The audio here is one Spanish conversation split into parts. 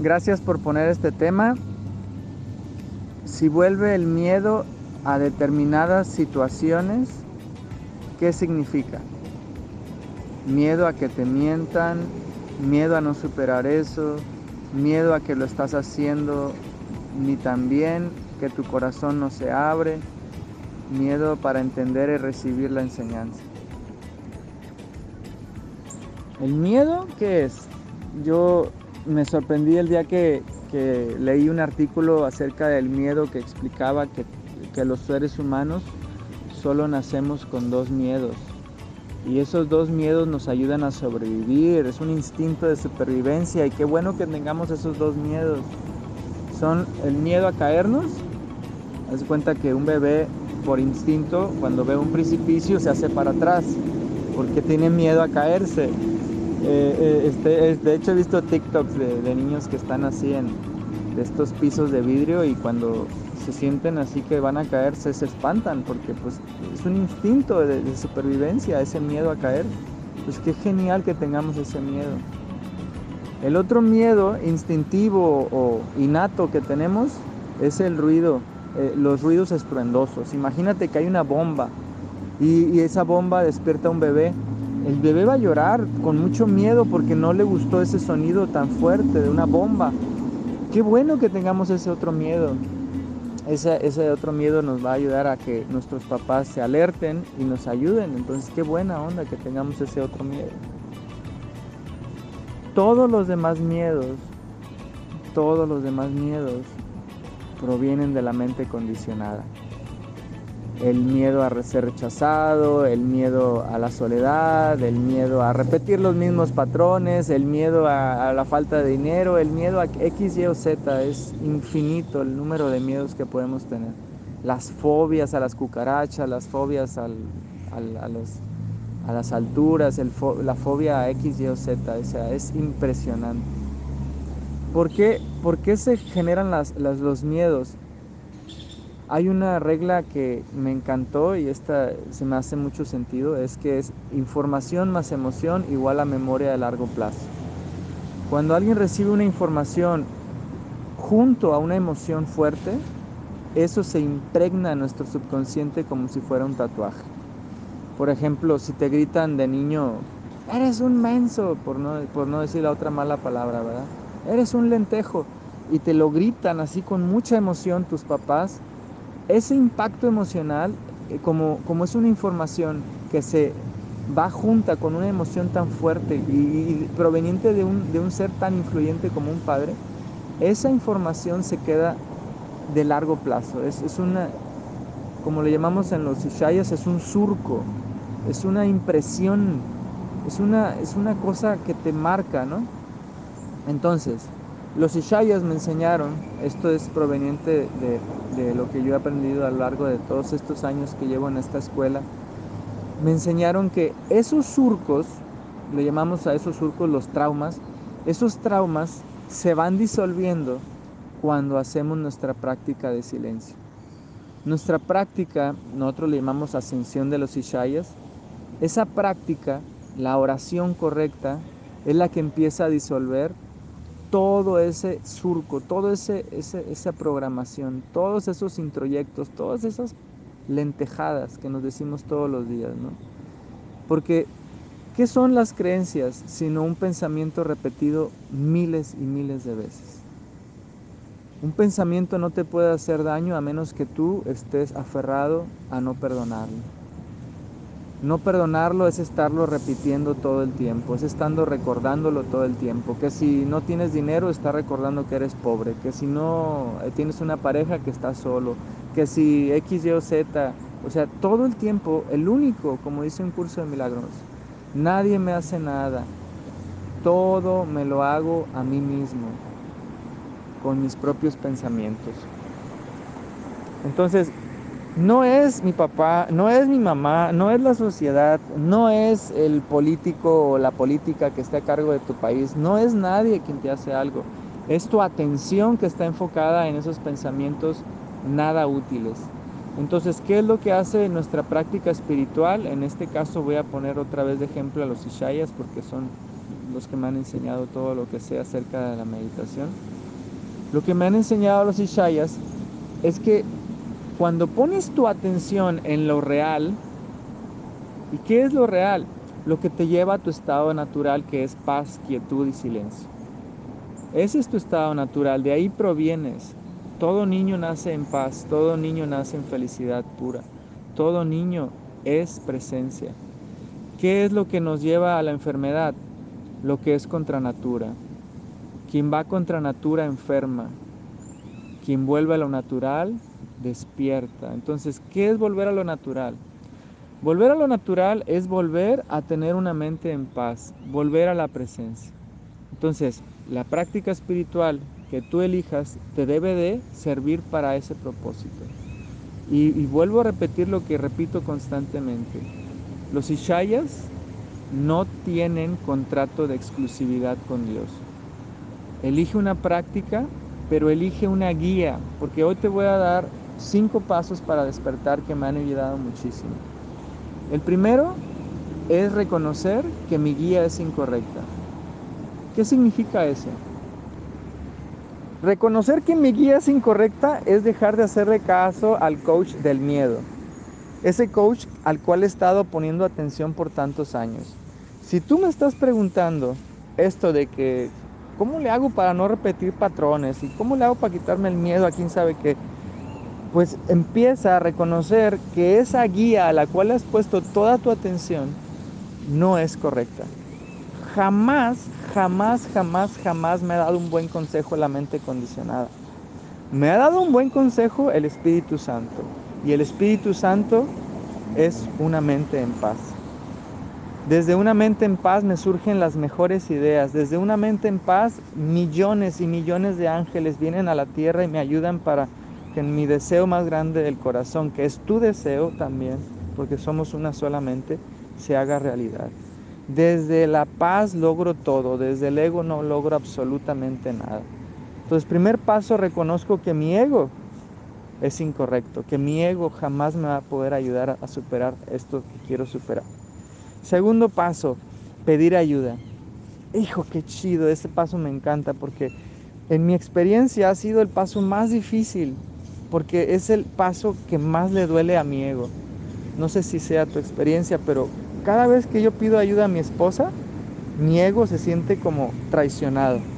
gracias por poner este tema. Si vuelve el miedo a determinadas situaciones, ¿qué significa? Miedo a que te mientan, miedo a no superar eso, miedo a que lo estás haciendo ni tan bien, que tu corazón no se abre, miedo para entender y recibir la enseñanza. ¿El miedo qué es? Yo me sorprendí el día que, leí un artículo acerca del miedo que explicaba que, que los seres humanos solo nacemos con dos miedos. Y esos dos miedos nos ayudan a sobrevivir, es un instinto de supervivencia y qué bueno que tengamos esos dos miedos. Son el miedo a caernos, haz cuenta que un bebé por instinto cuando ve un precipicio se hace para atrás porque tiene miedo a caerse eh, eh, este, de hecho he visto TikToks de, niños que están así en estos pisos de vidrio y cuando se sienten así que van a caerse se espantan porque pues es un instinto de, supervivencia, ese miedo a caer. Pues qué genial que tengamos ese miedo. El otro miedo instintivo o innato que tenemos es el ruido, eh, los ruidos estruendosos. Imagínate que hay una bomba y esa bomba despierta a un bebé el bebé va a llorar con mucho miedo porque no le gustó ese sonido tan fuerte de una bomba. Qué bueno que tengamos ese otro miedo. Ese, ese, otro miedo nos va a ayudar a que nuestros papás se alerten y nos ayuden. Entonces, qué buena onda que tengamos ese otro miedo. Todos los demás miedos, todos los demás miedos provienen de la mente condicionada el miedo a ser rechazado, el miedo a la soledad, el miedo a repetir los mismos patrones, el miedo a, la falta de dinero, el miedo a X, Y o Z. Es infinito el número de miedos que podemos tener. Las fobias a las cucarachas, las fobias a, las alturas, la fobia a X, Y o Z. O sea, es impresionante. ¿Por qué, se generan los miedos? Hay una regla que me encantó y esta se me hace mucho sentido, es que es información más emoción igual a memoria de largo plazo. Cuando alguien recibe una información junto a una emoción fuerte, eso se impregna en nuestro subconsciente como si fuera un tatuaje. Por ejemplo, si te gritan de niño, eres un menso, por no, por no decir la otra mala palabra, ¿verdad? Eres un lentejo. Y te lo gritan así con mucha emoción tus papás, ese impacto emocional, eh, como, como es una información que se va junta con una emoción tan fuerte y, proveniente de un, de un, ser tan influyente como un padre, esa información se queda de largo plazo. Es, es una, como le llamamos en los Ishayas, es un surco, es una impresión, es una, es una cosa que te marca, ¿no? Entonces, los Ishayas me enseñaron, esto es proveniente de, lo que yo he aprendido a lo largo de todos estos años que llevo en esta escuela, me enseñaron que esos surcos, le llamamos a esos surcos los traumas, esos traumas se van disolviendo cuando hacemos nuestra práctica de silencio. Nuestra práctica, nosotros le llamamos ascensión de los Ishayas, esa práctica, la oración correcta, es la que empieza a disolver todo ese surco, toda esa programación, todos esos introyectos, todas esas lentejadas que nos decimos todos los días, ¿no? Porque, ¿qué son las creencias sino un pensamiento repetido miles y miles de veces? Un pensamiento no te puede hacer daño a menos que tú estés aferrado a no perdonarlo. No perdonarlo es estarlo repitiendo todo el tiempo, es estando recordándolo todo el tiempo. Que si no tienes dinero, está recordando que eres pobre. Que si no eh, tienes una pareja, que estás solo. Que si X, Y o Z. O sea, todo el tiempo, el único, como dice un curso de milagros, nadie me hace nada. Todo me lo hago a mí mismo, con mis propios pensamientos. Entonces, no es mi papá, no es mi mamá, no es la sociedad, no es el político o la política que está a cargo de tu país, no es nadie quien te hace algo. Es tu atención que está enfocada en esos pensamientos nada útiles. Entonces, ¿qué es lo que hace nuestra práctica espiritual? En este caso voy a poner otra vez de ejemplo a los Ishayas porque son los que me han enseñado todo lo que sé acerca de la meditación. Lo que me han enseñado los Ishayas es que cuando pones tu atención en lo real, ¿y qué es lo real? Lo que te lleva a tu estado natural que es paz, quietud y silencio. Ese es tu estado natural, de ahí provienes. Todo niño nace en paz, todo niño nace en felicidad pura, todo niño es presencia. ¿Qué es lo que nos lleva a la enfermedad? Lo que es contra natura. Quien va contra natura enferma. Quien vuelve a lo natural despierta. Entonces, ¿qué es volver a lo natural? Volver a lo natural es volver a tener una mente en paz, volver a la presencia. Entonces, la práctica espiritual que tú elijas te debe de servir para ese propósito. Y, y vuelvo a repetir lo que repito constantemente. Los Ishayas no tienen contrato de exclusividad con Dios. Elige una práctica, pero elige una guía, porque hoy te voy a dar cinco pasos para despertar que me han ayudado muchísimo. El primero es reconocer que mi guía es incorrecta. ¿Qué significa eso? Reconocer que mi guía es incorrecta es dejar de hacerle caso al coach del miedo ese coach al cual he estado poniendo atención por tantos años. Si tú me estás preguntando esto de que, ¿cómo le hago para no repetir patrones? ¿Y cómo le hago para quitarme el miedo a quién sabe qué? Pues empieza a reconocer que esa guía a la cual has puesto toda tu atención no es correcta. Jamás, jamás, jamás, jamás me ha dado un buen consejo la mente condicionada. Me ha dado un buen consejo el Espíritu Santo. Y el Espíritu Santo es una mente en paz. Desde una mente en paz me surgen las mejores ideas. Desde una mente en paz, millones y millones de ángeles vienen a la tierra y me ayudan para que mi deseo más grande del corazón, que es tu deseo también, porque somos una sola mente, se haga realidad. Desde la paz logro todo, desde el ego no logro absolutamente nada. Entonces, primer paso, reconozco que mi ego es incorrecto, que mi ego jamás me va a poder ayudar a superar esto que quiero superar. Segundo paso, pedir ayuda. Hijo, qué chido, ese paso me encanta porque en mi experiencia ha sido el paso más difícil, porque es el paso que más le duele a mi ego. No sé si sea tu experiencia, pero cada vez que yo pido ayuda a mi esposa, mi ego se siente como traicionado.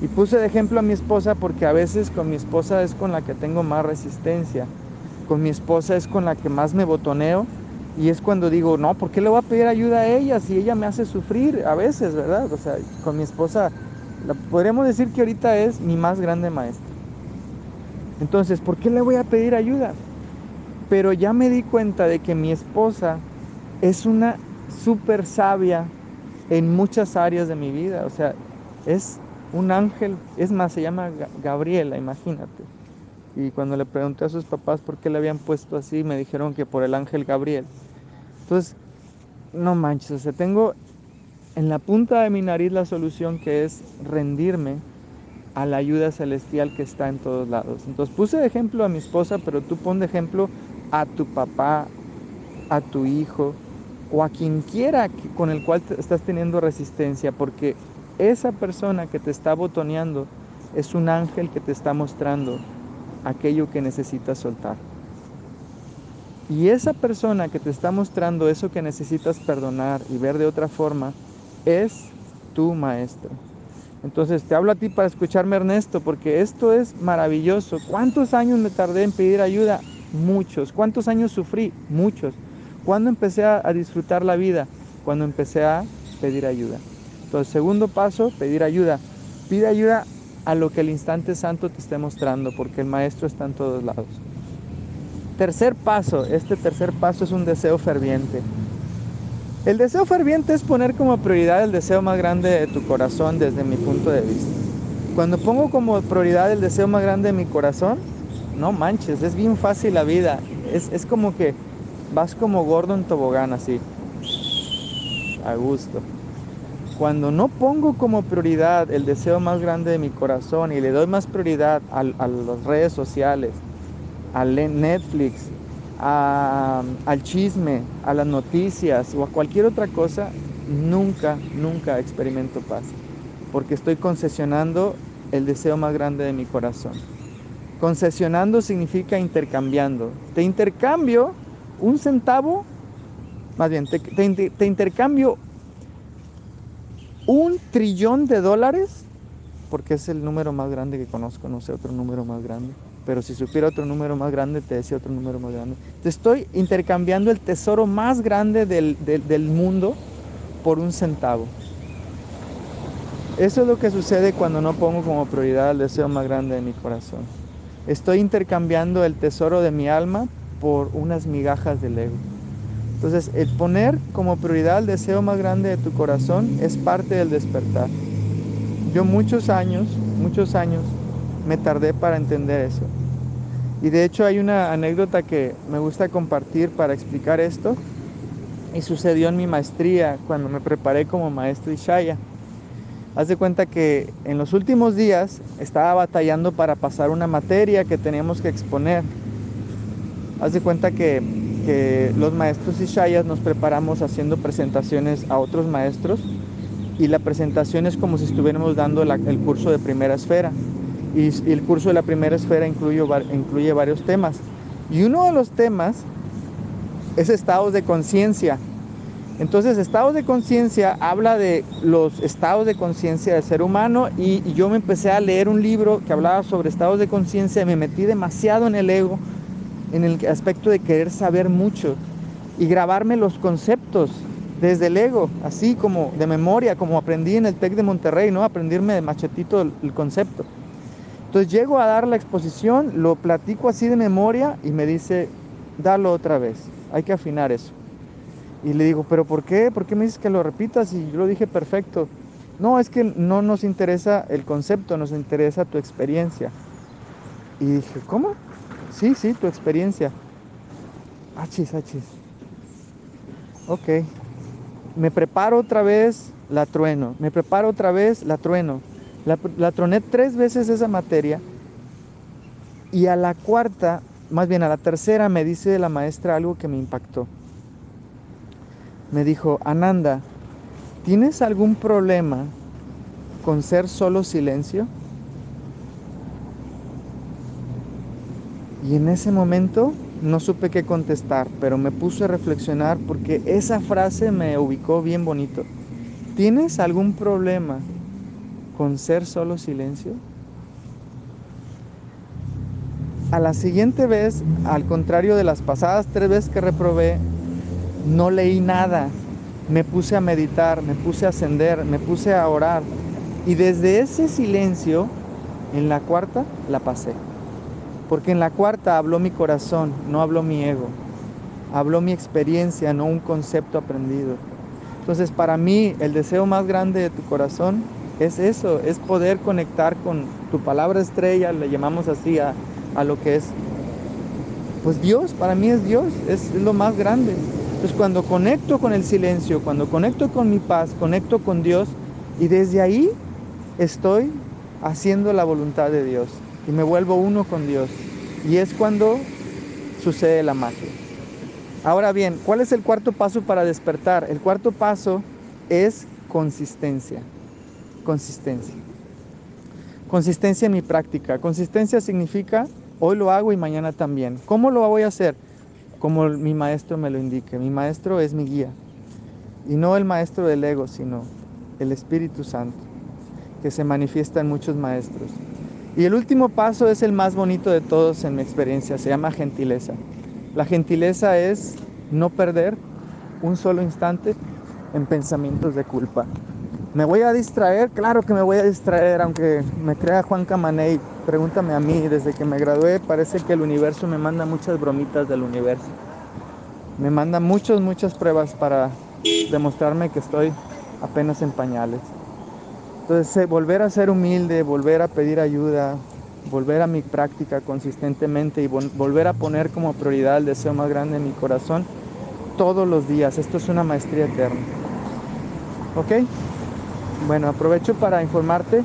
Y puse de ejemplo a mi esposa porque a veces con mi esposa es con la que tengo más resistencia. Con mi esposa es con la que más me botoneo. Y es cuando digo, no, ¿por qué le voy a pedir ayuda a ella si ella me hace sufrir a veces, verdad? O sea, con mi esposa, podríamos decir que ahorita es mi más grande maestra. Entonces, ¿por qué le voy a pedir ayuda? Pero ya me di cuenta de que mi esposa es una súper sabia en muchas áreas de mi vida. O sea, es un ángel, es más, se llama Gabriela, imagínate. Y cuando le pregunté a sus papás por qué le habían puesto así, me dijeron que por el ángel Gabriel. Entonces, no manches, o sea, tengo en la punta de mi nariz la solución que es rendirme a la ayuda celestial que está en todos lados. Entonces puse de ejemplo a mi esposa, pero tú pon de ejemplo a tu papá, a tu hijo o a quien quiera con el cual estás teniendo resistencia, porque esa persona que te está botoneando es un ángel que te está mostrando aquello que necesitas soltar. Y esa persona que te está mostrando eso que necesitas perdonar y ver de otra forma es tu maestro. Entonces te hablo a ti para escucharme Ernesto, porque esto es maravilloso. ¿Cuántos años me tardé en pedir ayuda? Muchos. ¿Cuántos años sufrí? Muchos. ¿Cuándo empecé a, disfrutar la vida? Cuando empecé a pedir ayuda. Entonces, segundo paso, pedir ayuda. Pide ayuda a lo que el instante santo te esté mostrando, porque el maestro está en todos lados. Tercer paso, este tercer paso es un deseo ferviente. El deseo ferviente es poner como prioridad el deseo más grande de tu corazón desde mi punto de vista. Cuando pongo como prioridad el deseo más grande de mi corazón, no manches, es bien fácil la vida. Es, es como que vas como gordo en tobogán así, a gusto. Cuando no pongo como prioridad el deseo más grande de mi corazón y le doy más prioridad a, las redes sociales, al Netflix, al chisme, a las noticias o a cualquier otra cosa, nunca, nunca experimento paz, porque estoy concesionando el deseo más grande de mi corazón. Concesionando significa intercambiando. Te intercambio un centavo, más bien, te, te intercambio un trillón de dólares, porque es el número más grande que conozco, no sé otro número más grande pero si supiera otro número más grande, te decía otro número más grande. Te estoy intercambiando el tesoro más grande del, mundo por un centavo. Eso es lo que sucede cuando no pongo como prioridad el deseo más grande de mi corazón. Estoy intercambiando el tesoro de mi alma por unas migajas del ego. Entonces, el poner como prioridad el deseo más grande de tu corazón es parte del despertar. Yo muchos años, muchos años me tardé para entender eso. Y de hecho hay una anécdota que me gusta compartir para explicar esto. Y sucedió en mi maestría cuando me preparé como maestro Ishaya. Haz de cuenta que en los últimos días estaba batallando para pasar una materia que teníamos que exponer. Haz de cuenta que, que los maestros Ishayas nos preparamos haciendo presentaciones a otros maestros y la presentación es como si estuviéramos dando el curso de primera esfera y, el curso de la primera esfera incluye, incluye varios temas. Y uno de los temas es estados de conciencia. Entonces, estados de conciencia habla de los estados de conciencia del ser humano y, yo me empecé a leer un libro que hablaba sobre estados de conciencia me metí demasiado en el ego, en el aspecto de querer saber mucho y grabarme los conceptos desde el ego, así como de memoria, como aprendí en el TEC de Monterrey, ¿no? Aprendirme de machetito el concepto. Entonces llego a dar la exposición, lo platico así de memoria y me dice, dalo otra vez, hay que afinar eso. Y le digo, pero ¿por qué? ¿Por qué me dices que lo repitas? Y yo lo dije perfecto. No, es que no nos interesa el concepto, nos interesa tu experiencia. Y dije, ¿cómo? Sí, sí, tu experiencia. Achis, achis. Ok. Me preparo otra vez, la trueno. Me preparo otra vez, la trueno. La, troné tres veces esa materia y a la cuarta, más bien a la tercera, me dice la maestra algo que me impactó. Me dijo, Ananda, ¿tienes algún problema con ser solo silencio? Y en ese momento no supe qué contestar, pero me puse a reflexionar porque esa frase me ubicó bien bonito. ¿Tienes algún problema con ser solo silencio? A la siguiente vez, al contrario de las pasadas tres veces que reprobé, no leí nada. Me puse a meditar, me puse a ascender, me puse a orar. Y desde ese silencio, en la cuarta, la pasé. Porque en la cuarta habló mi corazón, no habló mi ego. Habló mi experiencia, no un concepto aprendido. Entonces, para mí, el deseo más grande de tu corazón es eso, es poder conectar con tu palabra estrella, le llamamos así a, lo que es, pues Dios, para mí es Dios, es, lo más grande. Entonces cuando conecto con el silencio, cuando conecto con mi paz, conecto con Dios y desde ahí estoy haciendo la voluntad de Dios y me vuelvo uno con Dios. Y es cuando sucede la magia. Ahora bien, ¿cuál es el cuarto paso para despertar? El cuarto paso es consistencia consistencia. Consistencia en mi práctica. Consistencia significa hoy lo hago y mañana también. ¿Cómo lo voy a hacer? Como mi maestro me lo indique. Mi maestro es mi guía. Y no el maestro del ego, sino el Espíritu Santo, que se manifiesta en muchos maestros. Y el último paso es el más bonito de todos en mi experiencia. Se llama gentileza. La gentileza es no perder un solo instante en pensamientos de culpa. ¿Me voy a distraer? Claro que me voy a distraer, aunque me crea Juan Camaney. Pregúntame a mí, desde que me gradué parece que el universo me manda muchas bromitas del universo. Me manda muchas, muchas pruebas para demostrarme que estoy apenas en pañales. Entonces, eh, volver a ser humilde, volver a pedir ayuda, volver a mi práctica consistentemente y volver a poner como prioridad el deseo más grande en mi corazón todos los días. Esto es una maestría eterna. ¿Ok? Bueno, aprovecho para informarte,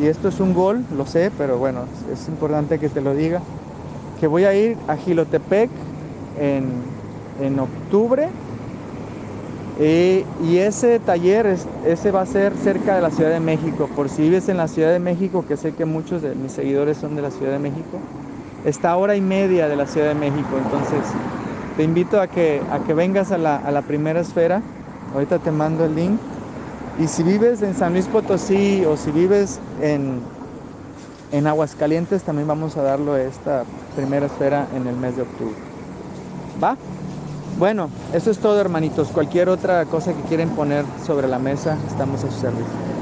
y esto es un gol, lo sé, pero bueno, es importante que te lo diga, que voy a ir a Gilotepec en, en octubre y ese taller, es, ese va a ser cerca de la Ciudad de México. Por si vives en la Ciudad de México, que sé que muchos de mis seguidores son de la Ciudad de México, está hora y media de la Ciudad de México. Entonces, te invito a que, a que vengas a la, a la primera esfera. Ahorita te mando el link. Y si vives en San Luis Potosí o si vives en, en Aguascalientes, también vamos a darlo esta primera esfera en el mes de octubre. ¿Va? Bueno, eso es todo hermanitos. Cualquier otra cosa que quieren poner sobre la mesa, estamos a su servicio.